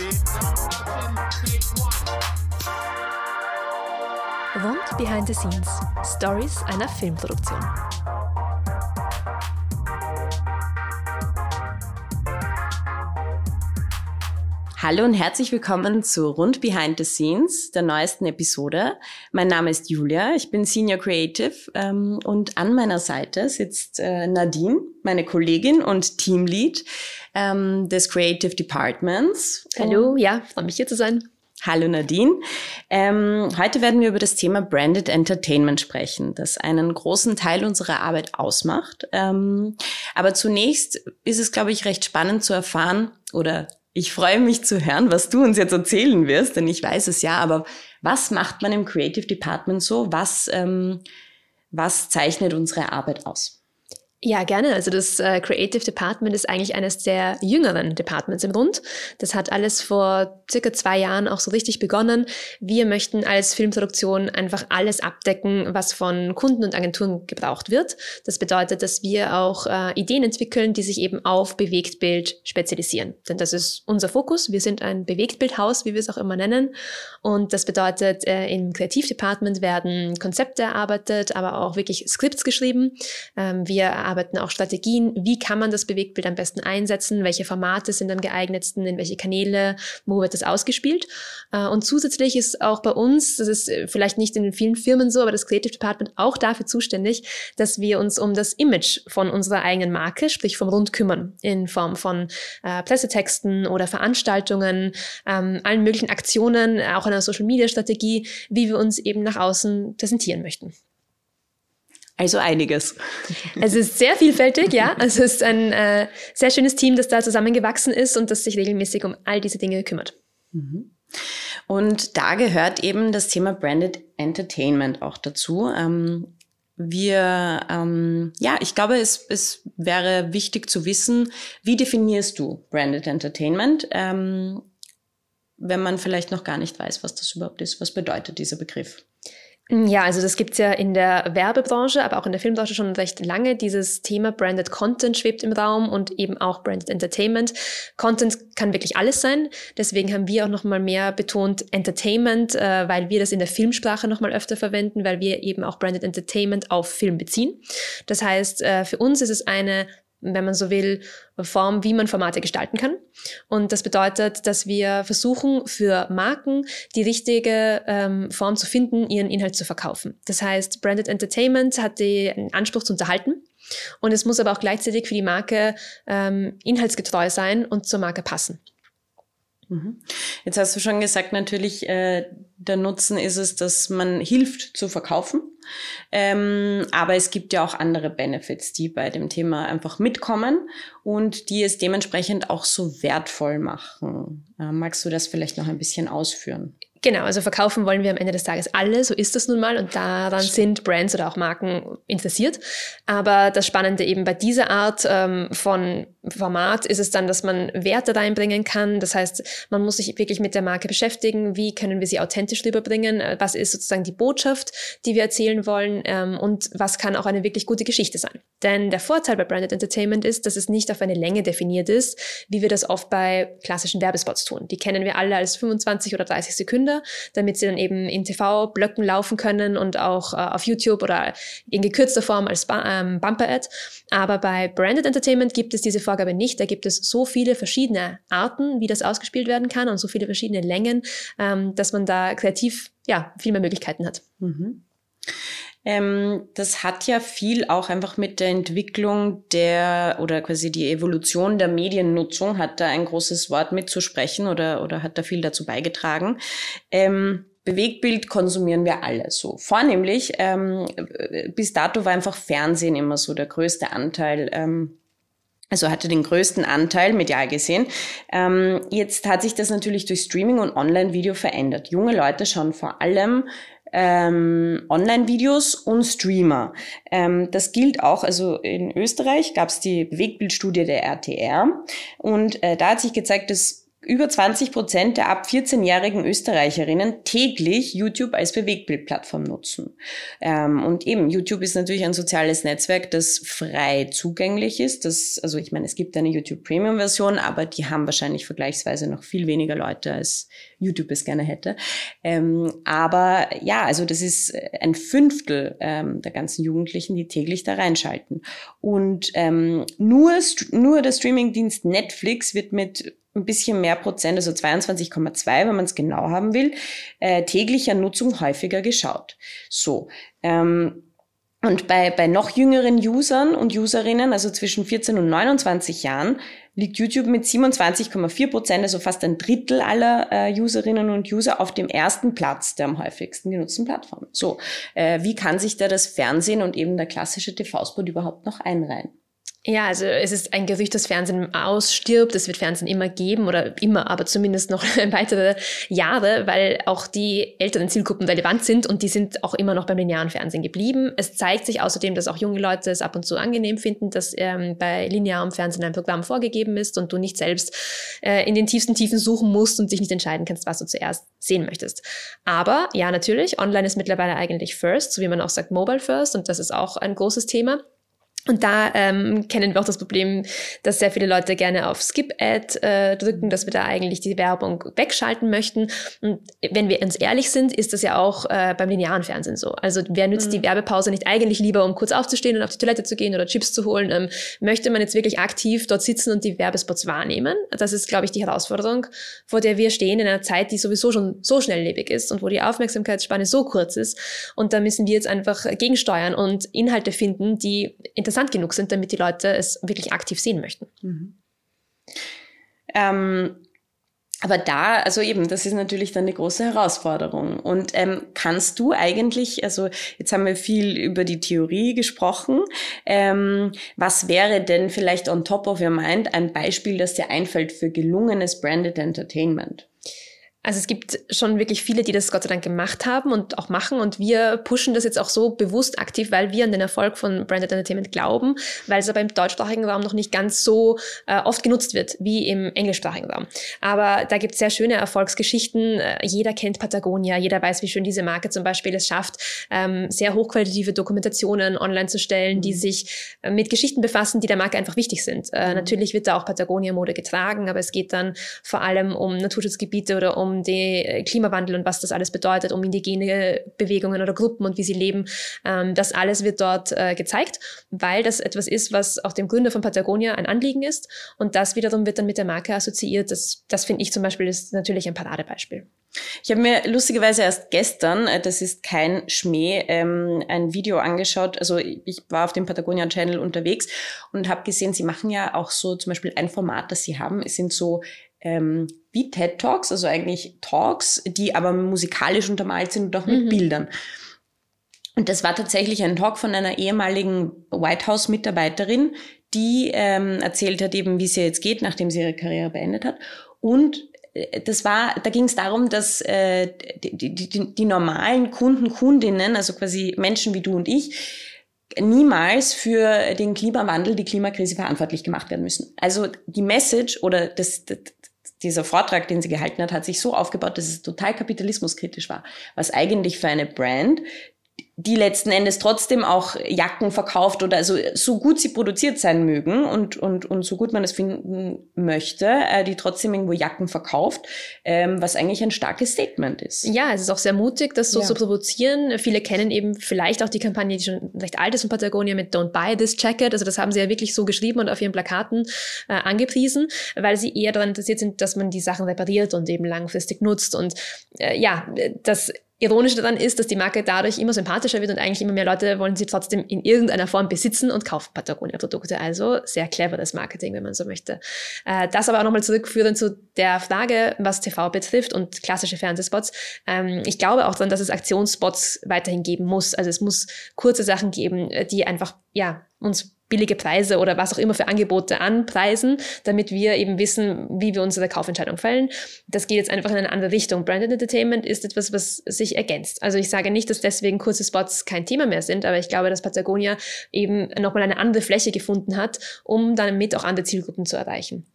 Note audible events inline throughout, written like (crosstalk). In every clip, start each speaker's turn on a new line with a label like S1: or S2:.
S1: Rund Behind the Scenes. Stories einer Filmproduktion.
S2: Hallo und herzlich willkommen zu Rund Behind the Scenes, der neuesten Episode. Mein Name ist Julia, ich bin Senior Creative ähm, und an meiner Seite sitzt äh, Nadine, meine Kollegin und Teamlead ähm, des Creative Departments.
S1: Hallo, ja, freue mich hier zu sein.
S2: Hallo Nadine. Ähm, heute werden wir über das Thema Branded Entertainment sprechen, das einen großen Teil unserer Arbeit ausmacht. Ähm, aber zunächst ist es, glaube ich, recht spannend zu erfahren oder ich freue mich zu hören, was du uns jetzt erzählen wirst, denn ich weiß es ja, aber was macht man im Creative Department so? Was, ähm, was zeichnet unsere Arbeit aus?
S1: Ja, gerne. Also das äh, Creative Department ist eigentlich eines der jüngeren Departments im Rund. Das hat alles vor circa zwei Jahren auch so richtig begonnen. Wir möchten als Filmproduktion einfach alles abdecken, was von Kunden und Agenturen gebraucht wird. Das bedeutet, dass wir auch äh, Ideen entwickeln, die sich eben auf Bewegtbild spezialisieren. Denn das ist unser Fokus. Wir sind ein Bewegtbildhaus, wie wir es auch immer nennen. Und das bedeutet, äh, im Creative Department werden Konzepte erarbeitet, aber auch wirklich Skripts geschrieben. Ähm, wir erarbeiten auch Strategien, wie kann man das Bewegtbild am besten einsetzen, welche Formate sind am geeignetsten, in welche Kanäle, wo wird das ausgespielt. Äh, und zusätzlich ist auch bei uns, das ist äh, vielleicht nicht in vielen Firmen so, aber das Creative Department auch dafür zuständig, dass wir uns um das Image von unserer eigenen Marke, sprich vom Rund kümmern, in Form von äh, Pressetexten oder Veranstaltungen, ähm, allen möglichen Aktionen, auch einer Social-Media-Strategie, wie wir uns eben nach außen präsentieren möchten.
S2: Also einiges.
S1: Es ist sehr vielfältig, ja. Es ist ein äh, sehr schönes Team, das da zusammengewachsen ist und das sich regelmäßig um all diese Dinge kümmert.
S2: Mhm. Und da gehört eben das Thema Branded Entertainment auch dazu. Ähm, wir, ähm, ja, ich glaube, es, es wäre wichtig zu wissen, wie definierst du Branded Entertainment, ähm, wenn man vielleicht noch gar nicht weiß, was das überhaupt ist. Was bedeutet dieser Begriff?
S1: Ja, also das gibt's ja in der Werbebranche, aber auch in der Filmbranche schon recht lange. Dieses Thema Branded Content schwebt im Raum und eben auch Branded Entertainment. Content kann wirklich alles sein. Deswegen haben wir auch nochmal mehr betont Entertainment, äh, weil wir das in der Filmsprache nochmal öfter verwenden, weil wir eben auch Branded Entertainment auf Film beziehen. Das heißt, äh, für uns ist es eine wenn man so will, Form, wie man Formate gestalten kann. Und das bedeutet, dass wir versuchen, für Marken die richtige ähm, Form zu finden, ihren Inhalt zu verkaufen. Das heißt, Branded Entertainment hat den Anspruch zu unterhalten. Und es muss aber auch gleichzeitig für die Marke ähm, inhaltsgetreu sein und zur Marke passen.
S2: Mhm. Jetzt hast du schon gesagt, natürlich, äh, der Nutzen ist es, dass man hilft zu verkaufen. Ähm, aber es gibt ja auch andere Benefits, die bei dem Thema einfach mitkommen und die es dementsprechend auch so wertvoll machen. Äh, magst du das vielleicht noch ein bisschen ausführen?
S1: Genau, also verkaufen wollen wir am Ende des Tages alle, so ist das nun mal und daran sind Brands oder auch Marken interessiert. Aber das Spannende eben bei dieser Art ähm, von Format ist es dann, dass man Werte reinbringen kann. Das heißt, man muss sich wirklich mit der Marke beschäftigen. Wie können wir sie authentisch rüberbringen? Äh, was ist sozusagen die Botschaft, die wir erzählen wollen? Ähm, und was kann auch eine wirklich gute Geschichte sein? Denn der Vorteil bei Branded Entertainment ist, dass es nicht auf eine Länge definiert ist, wie wir das oft bei klassischen Werbespots tun. Die kennen wir alle als 25 oder 30 Sekunden, damit sie dann eben in TV-Blöcken laufen können und auch äh, auf YouTube oder in gekürzter Form als ähm, Bumper-Ad. Aber bei Branded Entertainment gibt es diese Vorgabe nicht. Da gibt es so viele verschiedene Arten, wie das ausgespielt werden kann und so viele verschiedene Längen, ähm, dass man da kreativ ja viel mehr Möglichkeiten hat.
S2: Mhm. Ähm, das hat ja viel auch einfach mit der Entwicklung der oder quasi die Evolution der Mediennutzung hat da ein großes Wort mitzusprechen oder, oder hat da viel dazu beigetragen. Ähm, Bewegtbild konsumieren wir alle so. Vornehmlich, ähm, bis dato war einfach Fernsehen immer so der größte Anteil ähm, also hatte den größten Anteil medial gesehen. Ähm, jetzt hat sich das natürlich durch Streaming und Online-Video verändert. Junge Leute schauen vor allem ähm, Online-Videos und Streamer. Ähm, das gilt auch, also in Österreich gab es die Bewegtbildstudie der RTR und äh, da hat sich gezeigt, dass über 20 Prozent der ab 14-jährigen Österreicherinnen täglich YouTube als Bewegtbildplattform nutzen. Ähm, und eben, YouTube ist natürlich ein soziales Netzwerk, das frei zugänglich ist. Das, also ich meine, es gibt eine YouTube Premium-Version, aber die haben wahrscheinlich vergleichsweise noch viel weniger Leute, als YouTube es gerne hätte. Ähm, aber ja, also das ist ein Fünftel ähm, der ganzen Jugendlichen, die täglich da reinschalten. Und ähm, nur, nur der Streamingdienst Netflix wird mit ein bisschen mehr Prozent, also 22,2, wenn man es genau haben will, äh, täglicher Nutzung häufiger geschaut. So. Ähm, und bei, bei noch jüngeren Usern und Userinnen, also zwischen 14 und 29 Jahren, liegt YouTube mit 27,4 Prozent, also fast ein Drittel aller äh, Userinnen und User, auf dem ersten Platz der am häufigsten genutzten Plattformen. So, äh, wie kann sich da das Fernsehen und eben der klassische TV-Spot überhaupt noch einreihen?
S1: Ja, also es ist ein Gerücht, dass Fernsehen ausstirbt. Es wird Fernsehen immer geben oder immer, aber zumindest noch (laughs) weitere Jahre, weil auch die älteren Zielgruppen relevant sind und die sind auch immer noch beim linearen Fernsehen geblieben. Es zeigt sich außerdem, dass auch junge Leute es ab und zu angenehm finden, dass ähm, bei linearem Fernsehen ein Programm vorgegeben ist und du nicht selbst äh, in den tiefsten Tiefen suchen musst und dich nicht entscheiden kannst, was du zuerst sehen möchtest. Aber ja, natürlich, online ist mittlerweile eigentlich first, so wie man auch sagt, mobile first und das ist auch ein großes Thema. Und da ähm, kennen wir auch das Problem, dass sehr viele Leute gerne auf Skip-Ad äh, drücken, dass wir da eigentlich die Werbung wegschalten möchten. Und wenn wir uns ehrlich sind, ist das ja auch äh, beim linearen Fernsehen so. Also wer nützt mhm. die Werbepause nicht eigentlich lieber, um kurz aufzustehen und auf die Toilette zu gehen oder Chips zu holen? Ähm, möchte man jetzt wirklich aktiv dort sitzen und die Werbespots wahrnehmen? Das ist, glaube ich, die Herausforderung, vor der wir stehen in einer Zeit, die sowieso schon so schnelllebig ist und wo die Aufmerksamkeitsspanne so kurz ist. Und da müssen wir jetzt einfach gegensteuern und Inhalte finden, die interessant interessant genug sind, damit die Leute es wirklich aktiv sehen möchten. Mhm.
S2: Ähm, aber da, also eben, das ist natürlich dann eine große Herausforderung. Und ähm, kannst du eigentlich, also jetzt haben wir viel über die Theorie gesprochen, ähm, was wäre denn vielleicht on top of your mind ein Beispiel, das dir einfällt für gelungenes Branded Entertainment?
S1: Also es gibt schon wirklich viele, die das Gott sei Dank gemacht haben und auch machen. Und wir pushen das jetzt auch so bewusst aktiv, weil wir an den Erfolg von Branded Entertainment glauben, weil es aber im deutschsprachigen Raum noch nicht ganz so äh, oft genutzt wird wie im englischsprachigen Raum. Aber da gibt es sehr schöne Erfolgsgeschichten. Äh, jeder kennt Patagonia, jeder weiß, wie schön diese Marke zum Beispiel es schafft, ähm, sehr hochqualitative Dokumentationen online zu stellen, die mhm. sich äh, mit Geschichten befassen, die der Marke einfach wichtig sind. Äh, mhm. Natürlich wird da auch Patagonia-Mode getragen, aber es geht dann vor allem um Naturschutzgebiete oder um um den äh, Klimawandel und was das alles bedeutet, um indigene Bewegungen oder Gruppen und wie sie leben. Ähm, das alles wird dort äh, gezeigt, weil das etwas ist, was auch dem Gründer von Patagonia ein Anliegen ist. Und das wiederum wird dann mit der Marke assoziiert. Das, das finde ich zum Beispiel ist natürlich ein Paradebeispiel.
S2: Ich habe mir lustigerweise erst gestern, äh, das ist kein Schmäh, ähm, ein Video angeschaut. Also ich war auf dem Patagonia Channel unterwegs und habe gesehen, sie machen ja auch so zum Beispiel ein Format, das sie haben. Es sind so ähm, wie TED Talks, also eigentlich Talks, die aber musikalisch untermalt sind und auch mit mhm. Bildern. Und das war tatsächlich ein Talk von einer ehemaligen White House Mitarbeiterin, die ähm, erzählt hat eben, wie es ihr jetzt geht, nachdem sie ihre Karriere beendet hat. Und äh, das war, da ging es darum, dass äh, die, die, die, die normalen Kunden, Kundinnen, also quasi Menschen wie du und ich, niemals für den Klimawandel, die Klimakrise verantwortlich gemacht werden müssen. Also die Message oder das, das dieser Vortrag, den sie gehalten hat, hat sich so aufgebaut, dass es total kapitalismuskritisch war. Was eigentlich für eine Brand, die letzten Endes trotzdem auch Jacken verkauft oder also so gut sie produziert sein mögen und, und, und so gut man es finden möchte, äh, die trotzdem irgendwo Jacken verkauft, ähm, was eigentlich ein starkes Statement ist.
S1: Ja, es ist auch sehr mutig, das so ja. zu provozieren. Viele kennen eben vielleicht auch die Kampagne, die schon recht alt ist von Patagonia mit Don't Buy This Jacket. Also das haben sie ja wirklich so geschrieben und auf ihren Plakaten äh, angepriesen, weil sie eher daran interessiert sind, dass man die Sachen repariert und eben langfristig nutzt. Und äh, ja, das Ironisch daran ist, dass die Marke dadurch immer sympathischer wird und eigentlich immer mehr Leute wollen sie trotzdem in irgendeiner Form besitzen und kaufen Patagonia-Produkte. Also sehr cleveres Marketing, wenn man so möchte. Äh, das aber auch nochmal zurückführen zu der Frage, was TV betrifft und klassische Fernsehspots. Ähm, ich glaube auch daran, dass es Aktionsspots weiterhin geben muss. Also es muss kurze Sachen geben, die einfach, ja, uns billige Preise oder was auch immer für Angebote anpreisen, damit wir eben wissen, wie wir unsere Kaufentscheidung fällen. Das geht jetzt einfach in eine andere Richtung. Branded Entertainment ist etwas, was sich ergänzt. Also ich sage nicht, dass deswegen kurze Spots kein Thema mehr sind, aber ich glaube, dass Patagonia eben nochmal eine andere Fläche gefunden hat, um damit auch andere Zielgruppen zu erreichen.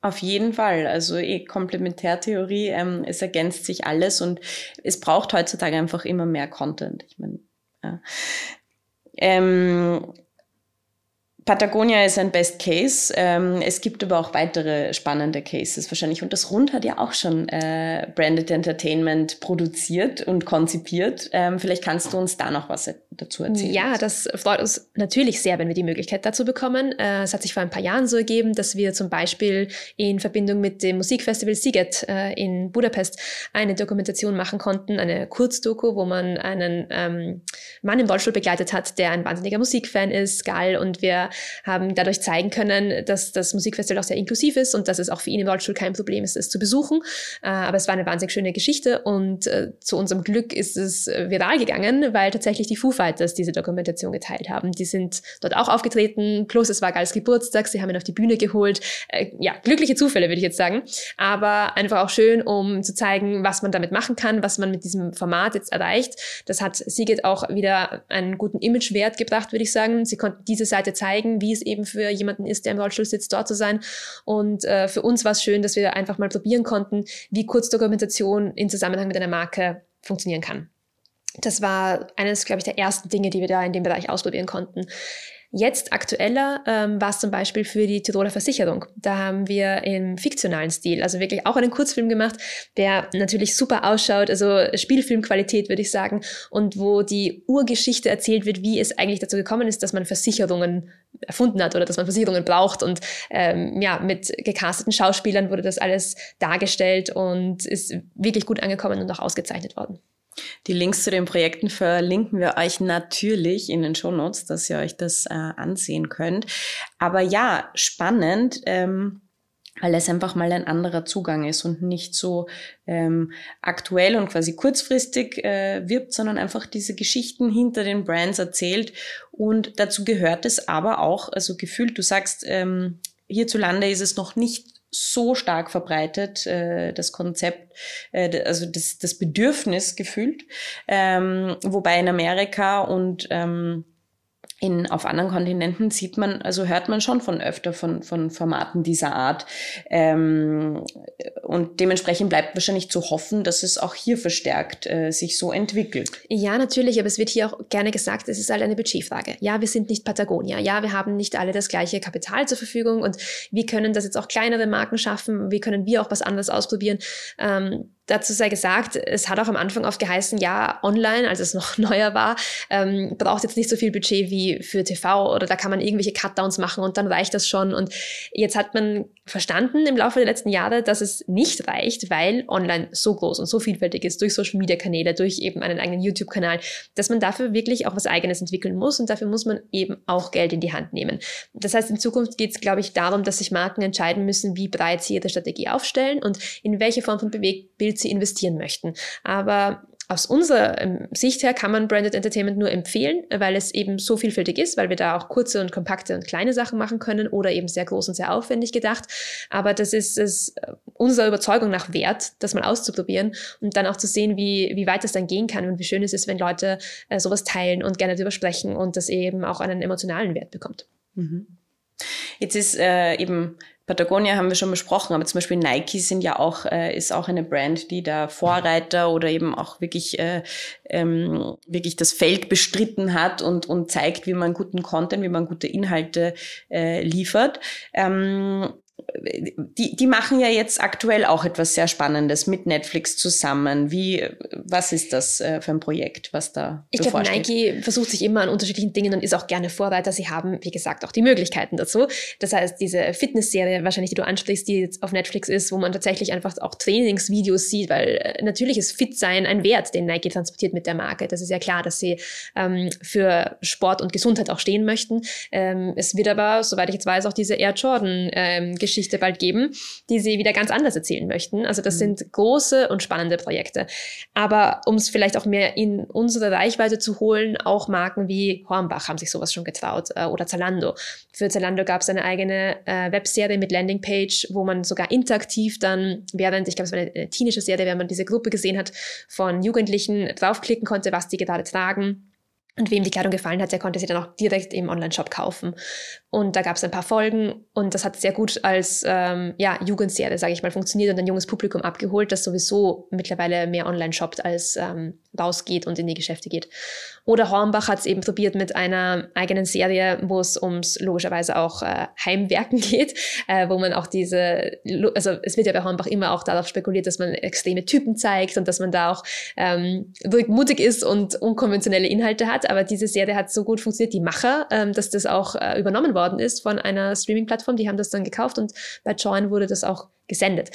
S2: Auf jeden Fall. Also eh Komplementärtheorie, ähm, es ergänzt sich alles und es braucht heutzutage einfach immer mehr Content. Ich meine, ja. ähm, Patagonia ist ein Best Case. Ähm, es gibt aber auch weitere spannende Cases wahrscheinlich. Und das Rund hat ja auch schon äh, Branded Entertainment produziert und konzipiert. Ähm, vielleicht kannst du uns da noch was dazu erzählen.
S1: Ja, das freut uns natürlich sehr, wenn wir die Möglichkeit dazu bekommen. Äh, es hat sich vor ein paar Jahren so ergeben, dass wir zum Beispiel in Verbindung mit dem Musikfestival Siget äh, in Budapest eine Dokumentation machen konnten, eine Kurzdoku, wo man einen ähm, Mann im Rollstuhl begleitet hat, der ein wahnsinniger Musikfan ist, Gal, und wir haben dadurch zeigen können, dass das Musikfestival auch sehr inklusiv ist und dass es auch für ihn im Rollstuhl kein Problem ist, es zu besuchen. Äh, aber es war eine wahnsinnig schöne Geschichte und äh, zu unserem Glück ist es äh, viral gegangen, weil tatsächlich die Foo Fighters diese Dokumentation geteilt haben. Die sind dort auch aufgetreten, plus es war Gals Geburtstag, sie haben ihn auf die Bühne geholt. Ja, glückliche Zufälle, würde ich jetzt sagen. Aber einfach auch schön, um zu zeigen, was man damit machen kann, was man mit diesem Format jetzt erreicht. Das hat Sigrid auch wieder einen guten Imagewert gebracht, würde ich sagen. Sie konnten diese Seite zeigen, zeigen, wie es eben für jemanden ist, der im Rollstuhl sitzt, dort zu sein. Und äh, für uns war es schön, dass wir einfach mal probieren konnten, wie Kurzdokumentation in Zusammenhang mit einer Marke funktionieren kann. Das war eines, glaube ich, der ersten Dinge, die wir da in dem Bereich ausprobieren konnten. Jetzt aktueller ähm, war es zum Beispiel für die Tiroler Versicherung. Da haben wir im fiktionalen Stil, also wirklich auch einen Kurzfilm gemacht, der natürlich super ausschaut, also Spielfilmqualität würde ich sagen, und wo die Urgeschichte erzählt wird, wie es eigentlich dazu gekommen ist, dass man Versicherungen erfunden hat oder dass man Versicherungen braucht. Und ähm, ja, mit gecasteten Schauspielern wurde das alles dargestellt und ist wirklich gut angekommen und auch ausgezeichnet worden.
S2: Die Links zu den Projekten verlinken wir euch natürlich in den Shownotes, dass ihr euch das äh, ansehen könnt. Aber ja, spannend. Ähm weil es einfach mal ein anderer Zugang ist und nicht so ähm, aktuell und quasi kurzfristig äh, wirbt, sondern einfach diese Geschichten hinter den Brands erzählt. Und dazu gehört es aber auch, also gefühlt, du sagst, ähm, hierzulande ist es noch nicht so stark verbreitet, äh, das Konzept, äh, also das, das Bedürfnis gefühlt, ähm, wobei in Amerika und ähm, in, auf anderen Kontinenten sieht man, also hört man schon von öfter von, von Formaten dieser Art. Ähm, und dementsprechend bleibt wahrscheinlich zu hoffen, dass es auch hier verstärkt äh, sich so entwickelt.
S1: Ja, natürlich, aber es wird hier auch gerne gesagt, es ist halt eine Budgetfrage. Ja, wir sind nicht Patagonia. Ja, wir haben nicht alle das gleiche Kapital zur Verfügung und wie können das jetzt auch kleinere Marken schaffen? Wie können wir auch was anderes ausprobieren? Ähm, Dazu sei gesagt, es hat auch am Anfang oft geheißen, ja, online, als es noch (laughs) neuer war, ähm, braucht jetzt nicht so viel Budget wie für TV oder da kann man irgendwelche Cutdowns machen und dann reicht das schon. Und jetzt hat man verstanden im Laufe der letzten Jahre, dass es nicht reicht, weil online so groß und so vielfältig ist, durch Social Media Kanäle, durch eben einen eigenen YouTube-Kanal, dass man dafür wirklich auch was eigenes entwickeln muss und dafür muss man eben auch Geld in die Hand nehmen. Das heißt, in Zukunft geht es, glaube ich, darum, dass sich Marken entscheiden müssen, wie breit sie ihre Strategie aufstellen und in welche Form von Bewegtbild sie investieren möchten. Aber aus unserer ähm, Sicht her kann man Branded Entertainment nur empfehlen, weil es eben so vielfältig ist, weil wir da auch kurze und kompakte und kleine Sachen machen können oder eben sehr groß und sehr aufwendig gedacht. Aber das ist es äh, unserer Überzeugung nach wert, das mal auszuprobieren und dann auch zu sehen, wie, wie weit das dann gehen kann und wie schön es ist, wenn Leute äh, sowas teilen und gerne darüber sprechen und das eben auch einen emotionalen Wert bekommt. Mhm.
S2: Jetzt ist äh, eben Patagonia haben wir schon besprochen, aber zum Beispiel Nike sind ja auch, äh, ist auch eine Brand, die da Vorreiter oder eben auch wirklich, äh, ähm, wirklich das Feld bestritten hat und, und zeigt, wie man guten Content, wie man gute Inhalte äh, liefert. Ähm, die, die machen ja jetzt aktuell auch etwas sehr Spannendes mit Netflix zusammen. Wie, was ist das äh, für ein Projekt, was da
S1: Ich glaube, Nike versucht sich immer an unterschiedlichen Dingen und ist auch gerne Vorreiter. Sie haben, wie gesagt, auch die Möglichkeiten dazu. Das heißt, diese Fitnessserie wahrscheinlich, die du ansprichst, die jetzt auf Netflix ist, wo man tatsächlich einfach auch Trainingsvideos sieht, weil äh, natürlich ist Fit-Sein ein Wert, den Nike transportiert mit der Marke. Das ist ja klar, dass sie ähm, für Sport und Gesundheit auch stehen möchten. Ähm, es wird aber, soweit ich jetzt weiß, auch diese Air Jordan ähm, Geschichte bald geben, die sie wieder ganz anders erzählen möchten. Also das mhm. sind große und spannende Projekte. Aber um es vielleicht auch mehr in unsere Reichweite zu holen, auch Marken wie Hornbach haben sich sowas schon getraut äh, oder Zalando. Für Zalando gab es eine eigene äh, Webserie mit Landingpage, wo man sogar interaktiv dann, während, ich glaube, es war eine, eine teenische Serie, wenn man diese Gruppe gesehen hat, von Jugendlichen draufklicken konnte, was die gerade tragen Und wem die Kleidung gefallen hat, der konnte sie dann auch direkt im Online-Shop kaufen. Und da gab es ein paar Folgen und das hat sehr gut als ähm, ja, Jugendserie, sage ich mal, funktioniert und ein junges Publikum abgeholt, das sowieso mittlerweile mehr online shoppt als ähm, rausgeht und in die Geschäfte geht. Oder Hornbach hat es eben probiert mit einer eigenen Serie, wo es ums logischerweise auch äh, Heimwerken (laughs) geht, äh, wo man auch diese, also es wird ja bei Hornbach immer auch darauf spekuliert, dass man extreme Typen zeigt und dass man da auch ähm, mutig ist und unkonventionelle Inhalte hat. Aber diese Serie hat so gut funktioniert, die Macher, ähm, dass das auch äh, übernommen worden ist von einer Streaming-Plattform. Die haben das dann gekauft und bei Join wurde das auch gesendet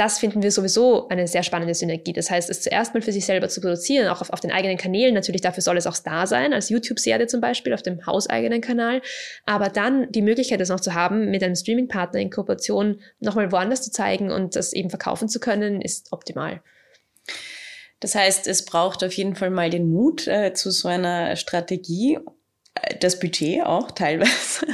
S1: das finden wir sowieso eine sehr spannende Synergie. Das heißt, es zuerst mal für sich selber zu produzieren, auch auf, auf den eigenen Kanälen. Natürlich dafür soll es auch da sein, als YouTube-Serie zum Beispiel, auf dem hauseigenen Kanal. Aber dann die Möglichkeit, das noch zu haben, mit einem Streaming-Partner in Kooperation nochmal woanders zu zeigen und das eben verkaufen zu können, ist optimal.
S2: Das heißt, es braucht auf jeden Fall mal den Mut äh, zu so einer Strategie das Budget auch teilweise.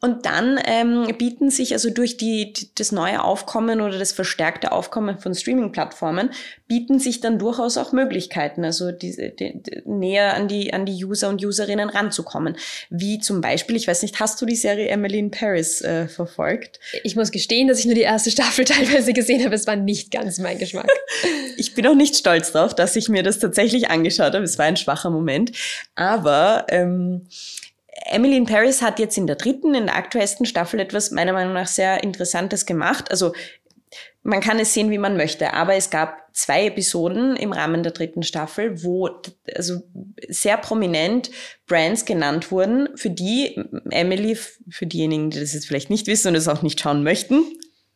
S2: Und dann ähm, bieten sich also durch die, das neue Aufkommen oder das verstärkte Aufkommen von Streaming-Plattformen bieten sich dann durchaus auch Möglichkeiten, also diese, die, die, näher an die, an die User und Userinnen ranzukommen. Wie zum Beispiel, ich weiß nicht, hast du die Serie Emily in Paris äh, verfolgt?
S1: Ich muss gestehen, dass ich nur die erste Staffel (laughs) teilweise gesehen habe. Es war nicht ganz mein Geschmack. (laughs)
S2: ich bin auch nicht stolz darauf, dass ich mir das tatsächlich angeschaut habe. Es war ein schwacher Moment. Aber ähm, Emily in Paris hat jetzt in der dritten, in der aktuellsten Staffel etwas meiner Meinung nach sehr Interessantes gemacht. Also man kann es sehen, wie man möchte, aber es gab zwei Episoden im Rahmen der dritten Staffel, wo also sehr prominent Brands genannt wurden, für die Emily, für diejenigen, die das jetzt vielleicht nicht wissen und es auch nicht schauen möchten,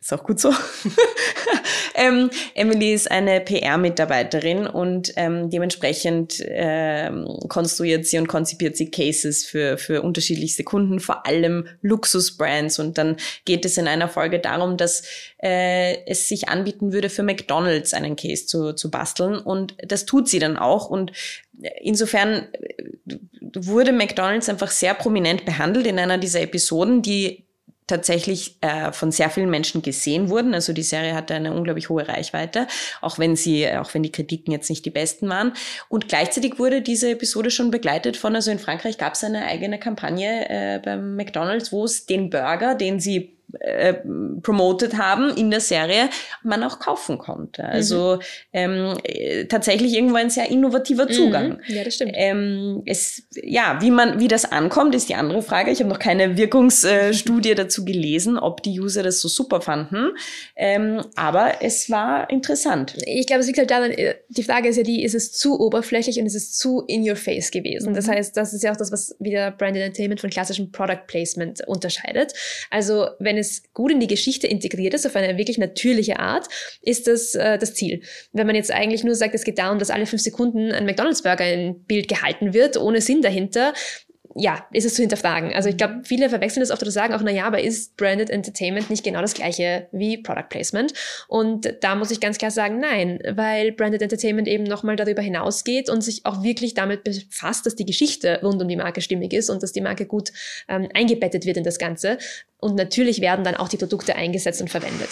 S2: ist auch gut so. (laughs) ähm, Emily ist eine PR-Mitarbeiterin und ähm, dementsprechend ähm, konstruiert sie und konzipiert sie Cases für, für unterschiedlichste Kunden, vor allem Luxusbrands. Und dann geht es in einer Folge darum, dass äh, es sich anbieten würde, für McDonald's einen Case zu, zu basteln. Und das tut sie dann auch. Und insofern wurde McDonald's einfach sehr prominent behandelt in einer dieser Episoden, die tatsächlich äh, von sehr vielen Menschen gesehen wurden. Also die Serie hatte eine unglaublich hohe Reichweite, auch wenn sie, auch wenn die Kritiken jetzt nicht die besten waren. Und gleichzeitig wurde diese Episode schon begleitet von, also in Frankreich gab es eine eigene Kampagne äh, beim McDonald's, wo es den Burger, den sie äh, promoted haben in der Serie, man auch kaufen konnte. Also mhm. ähm, äh, tatsächlich irgendwo ein sehr innovativer Zugang.
S1: Mhm. Ja, das stimmt.
S2: Ähm, es, ja, wie man, wie das ankommt, ist die andere Frage. Ich habe noch keine Wirkungsstudie (laughs) dazu gelesen, ob die User das so super fanden. Ähm, aber es war interessant.
S1: Ich glaube, es liegt halt daran, äh, die Frage ist ja die, ist es zu oberflächlich und ist es zu in your face gewesen? Mhm. Das heißt, das ist ja auch das, was wieder Brand Entertainment von klassischem Product Placement unterscheidet. Also, wenn es es gut in die Geschichte integriert ist, auf eine wirklich natürliche Art, ist das äh, das Ziel. Wenn man jetzt eigentlich nur sagt, es geht darum, dass alle fünf Sekunden ein McDonalds-Burger in Bild gehalten wird, ohne Sinn dahinter, ja, ist es zu hinterfragen. Also ich glaube, viele verwechseln das oft oder sagen auch, na ja, aber ist Branded Entertainment nicht genau das gleiche wie Product Placement? Und da muss ich ganz klar sagen, nein, weil Branded Entertainment eben nochmal darüber hinausgeht und sich auch wirklich damit befasst, dass die Geschichte rund um die Marke stimmig ist und dass die Marke gut ähm, eingebettet wird in das Ganze. Und natürlich werden dann auch die Produkte eingesetzt und verwendet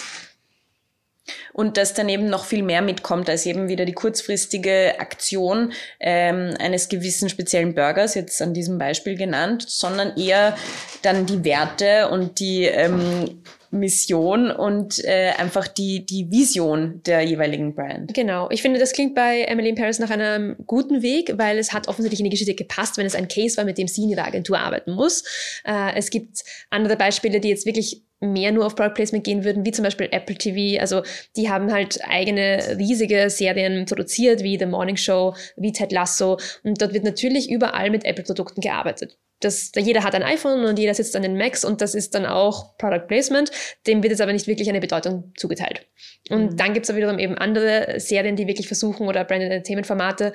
S2: und dass daneben noch viel mehr mitkommt als eben wieder die kurzfristige Aktion ähm, eines gewissen speziellen Burgers, jetzt an diesem Beispiel genannt, sondern eher dann die Werte und die ähm, Mission und äh, einfach die, die Vision der jeweiligen Brand.
S1: Genau. Ich finde, das klingt bei Emily in Paris nach einem guten Weg, weil es hat offensichtlich in die Geschichte gepasst, wenn es ein Case war, mit dem sie in ihrer Agentur arbeiten muss. Äh, es gibt andere Beispiele, die jetzt wirklich mehr nur auf Product Placement gehen würden, wie zum Beispiel Apple TV. Also die haben halt eigene riesige Serien produziert, wie The Morning Show, wie Ted Lasso. Und dort wird natürlich überall mit Apple-Produkten gearbeitet. Das, jeder hat ein iPhone und jeder sitzt an den Macs und das ist dann auch Product Placement. Dem wird jetzt aber nicht wirklich eine Bedeutung zugeteilt. Und mhm. dann gibt es aber wiederum eben andere Serien, die wirklich versuchen, oder Branded Entertainment Formate,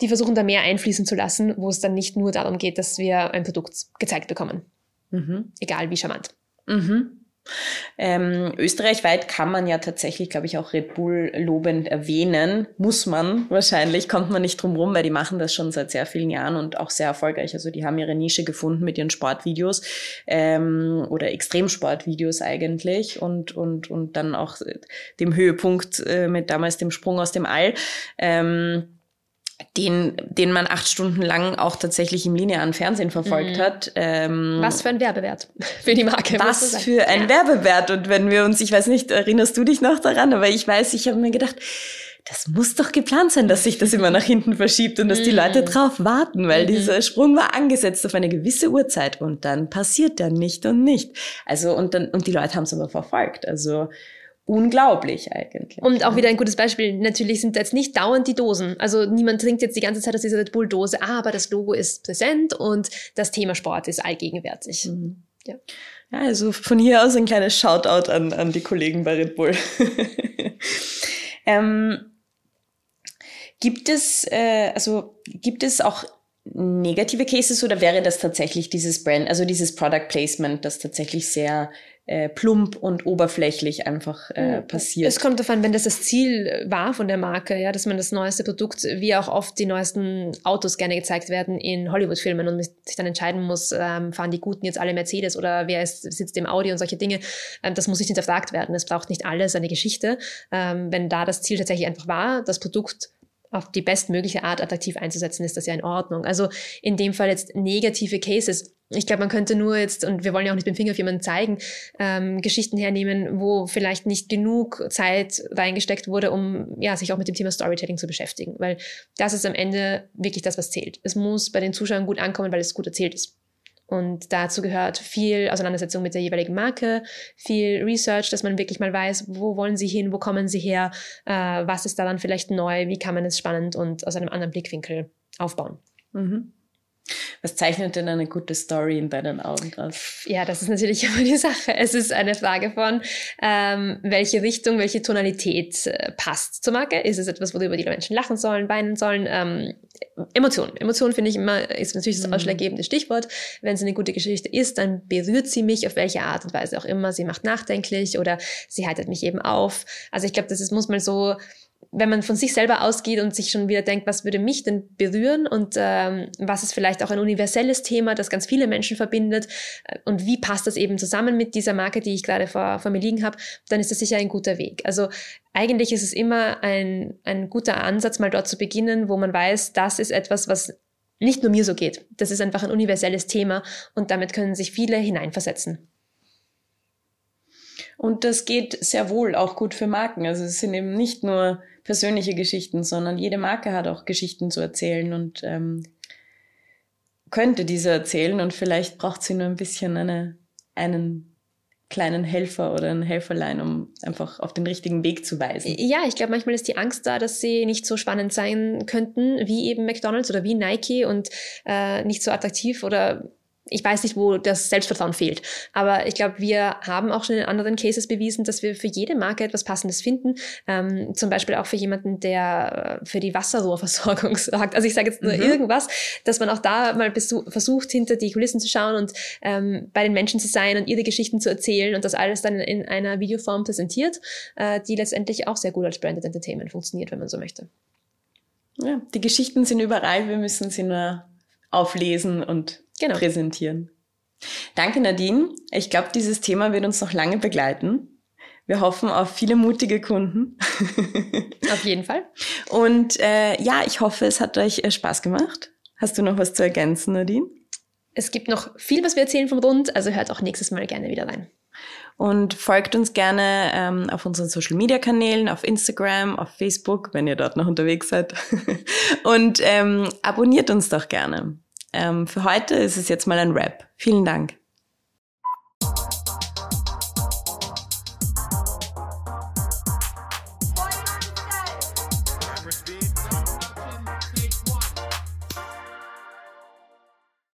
S1: die versuchen da mehr einfließen zu lassen, wo es dann nicht nur darum geht, dass wir ein Produkt gezeigt bekommen. Mhm. Egal wie charmant.
S2: Mhm. Ähm, österreichweit kann man ja tatsächlich, glaube ich, auch Red Bull lobend erwähnen. Muss man wahrscheinlich, kommt man nicht drum rum, weil die machen das schon seit sehr vielen Jahren und auch sehr erfolgreich. Also die haben ihre Nische gefunden mit ihren Sportvideos ähm, oder Extremsportvideos eigentlich und, und, und dann auch dem Höhepunkt äh, mit damals dem Sprung aus dem All. Ähm, den, den man acht Stunden lang auch tatsächlich im linearen Fernsehen verfolgt mhm. hat.
S1: Ähm, was für ein Werbewert (laughs) für die Marke.
S2: Was für ein ja. Werbewert. Und wenn wir uns, ich weiß nicht, erinnerst du dich noch daran, aber ich weiß, ich habe mir gedacht, das muss doch geplant sein, dass sich das immer nach hinten verschiebt und dass die Leute mhm. drauf warten, weil mhm. dieser Sprung war angesetzt auf eine gewisse Uhrzeit und dann passiert der nicht und nicht. Also und dann und die Leute haben es aber verfolgt. Also unglaublich eigentlich.
S1: Und auch wieder ein gutes Beispiel, natürlich sind jetzt nicht dauernd die Dosen. Also niemand trinkt jetzt die ganze Zeit aus dieser Red Bull Dose, aber das Logo ist präsent und das Thema Sport ist allgegenwärtig. Mhm.
S2: Ja. ja, also von hier aus ein kleines Shoutout an, an die Kollegen bei Red Bull. (laughs) ähm, gibt es, äh, also gibt es auch negative Cases oder wäre das tatsächlich dieses Brand, also dieses Product Placement, das tatsächlich sehr äh, plump und oberflächlich einfach äh, hm. passiert.
S1: Es kommt davon, wenn das das Ziel war von der Marke, ja, dass man das neueste Produkt, wie auch oft die neuesten Autos gerne gezeigt werden in Hollywood-Filmen und sich dann entscheiden muss, ähm, fahren die Guten jetzt alle Mercedes oder wer ist, sitzt im Audi und solche Dinge. Ähm, das muss nicht hinterfragt werden. Es braucht nicht alles eine Geschichte. Ähm, wenn da das Ziel tatsächlich einfach war, das Produkt auf die bestmögliche Art attraktiv einzusetzen, ist das ja in Ordnung. Also in dem Fall jetzt negative Cases. Ich glaube, man könnte nur jetzt, und wir wollen ja auch nicht mit dem Finger auf jemanden zeigen, ähm, Geschichten hernehmen, wo vielleicht nicht genug Zeit reingesteckt wurde, um ja, sich auch mit dem Thema Storytelling zu beschäftigen. Weil das ist am Ende wirklich das, was zählt. Es muss bei den Zuschauern gut ankommen, weil es gut erzählt ist. Und dazu gehört viel Auseinandersetzung mit der jeweiligen Marke, viel Research, dass man wirklich mal weiß, wo wollen sie hin, wo kommen sie her, äh, was ist daran vielleicht neu, wie kann man es spannend und aus einem anderen Blickwinkel aufbauen. Mhm.
S2: Was zeichnet denn eine gute Story in deinen Augen aus?
S1: Ja, das ist natürlich (laughs) immer die Sache. Es ist eine Frage von, ähm, welche Richtung, welche Tonalität äh, passt zur Marke. Ist es etwas, worüber die Menschen lachen sollen, weinen sollen? Ähm, Emotionen. Emotionen finde ich immer, ist natürlich das mhm. ausschlaggebende Stichwort. Wenn es eine gute Geschichte ist, dann berührt sie mich auf welche Art und Weise auch immer. Sie macht nachdenklich oder sie heitert mich eben auf. Also ich glaube, das ist, muss mal so wenn man von sich selber ausgeht und sich schon wieder denkt, was würde mich denn berühren und ähm, was ist vielleicht auch ein universelles Thema, das ganz viele Menschen verbindet äh, und wie passt das eben zusammen mit dieser Marke, die ich gerade vor, vor mir liegen habe, dann ist das sicher ein guter Weg. Also eigentlich ist es immer ein, ein guter Ansatz, mal dort zu beginnen, wo man weiß, das ist etwas, was nicht nur mir so geht. Das ist einfach ein universelles Thema und damit können sich viele hineinversetzen.
S2: Und das geht sehr wohl auch gut für Marken. Also es sind eben nicht nur persönliche Geschichten, sondern jede Marke hat auch Geschichten zu erzählen und ähm, könnte diese erzählen und vielleicht braucht sie nur ein bisschen eine, einen kleinen Helfer oder ein Helferlein, um einfach auf den richtigen Weg zu weisen.
S1: Ja, ich glaube, manchmal ist die Angst da, dass sie nicht so spannend sein könnten wie eben McDonald's oder wie Nike und äh, nicht so attraktiv oder ich weiß nicht, wo das Selbstvertrauen fehlt. Aber ich glaube, wir haben auch schon in anderen Cases bewiesen, dass wir für jede Marke etwas Passendes finden. Ähm, zum Beispiel auch für jemanden, der äh, für die Wasserrohrversorgung (laughs) sorgt. Also ich sage jetzt nur mhm. irgendwas, dass man auch da mal versucht, hinter die Kulissen zu schauen und ähm, bei den Menschen zu sein und ihre Geschichten zu erzählen und das alles dann in einer Videoform präsentiert, äh, die letztendlich auch sehr gut als Branded Entertainment funktioniert, wenn man so möchte.
S2: Ja, die Geschichten sind überall, wir müssen sie nur auflesen und genau. präsentieren. Danke, Nadine. Ich glaube, dieses Thema wird uns noch lange begleiten. Wir hoffen auf viele mutige Kunden. (laughs)
S1: Auf jeden Fall.
S2: Und äh, ja, ich hoffe, es hat euch äh, Spaß gemacht. Hast du noch was zu ergänzen, Nadine?
S1: Es gibt noch viel, was wir erzählen vom Rund, also hört auch nächstes Mal gerne wieder rein.
S2: Und folgt uns gerne ähm, auf unseren Social Media Kanälen, auf Instagram, auf Facebook, wenn ihr dort noch unterwegs seid. (laughs) Und ähm, abonniert uns doch gerne. Ähm, für heute ist es jetzt mal ein Rap. Vielen Dank.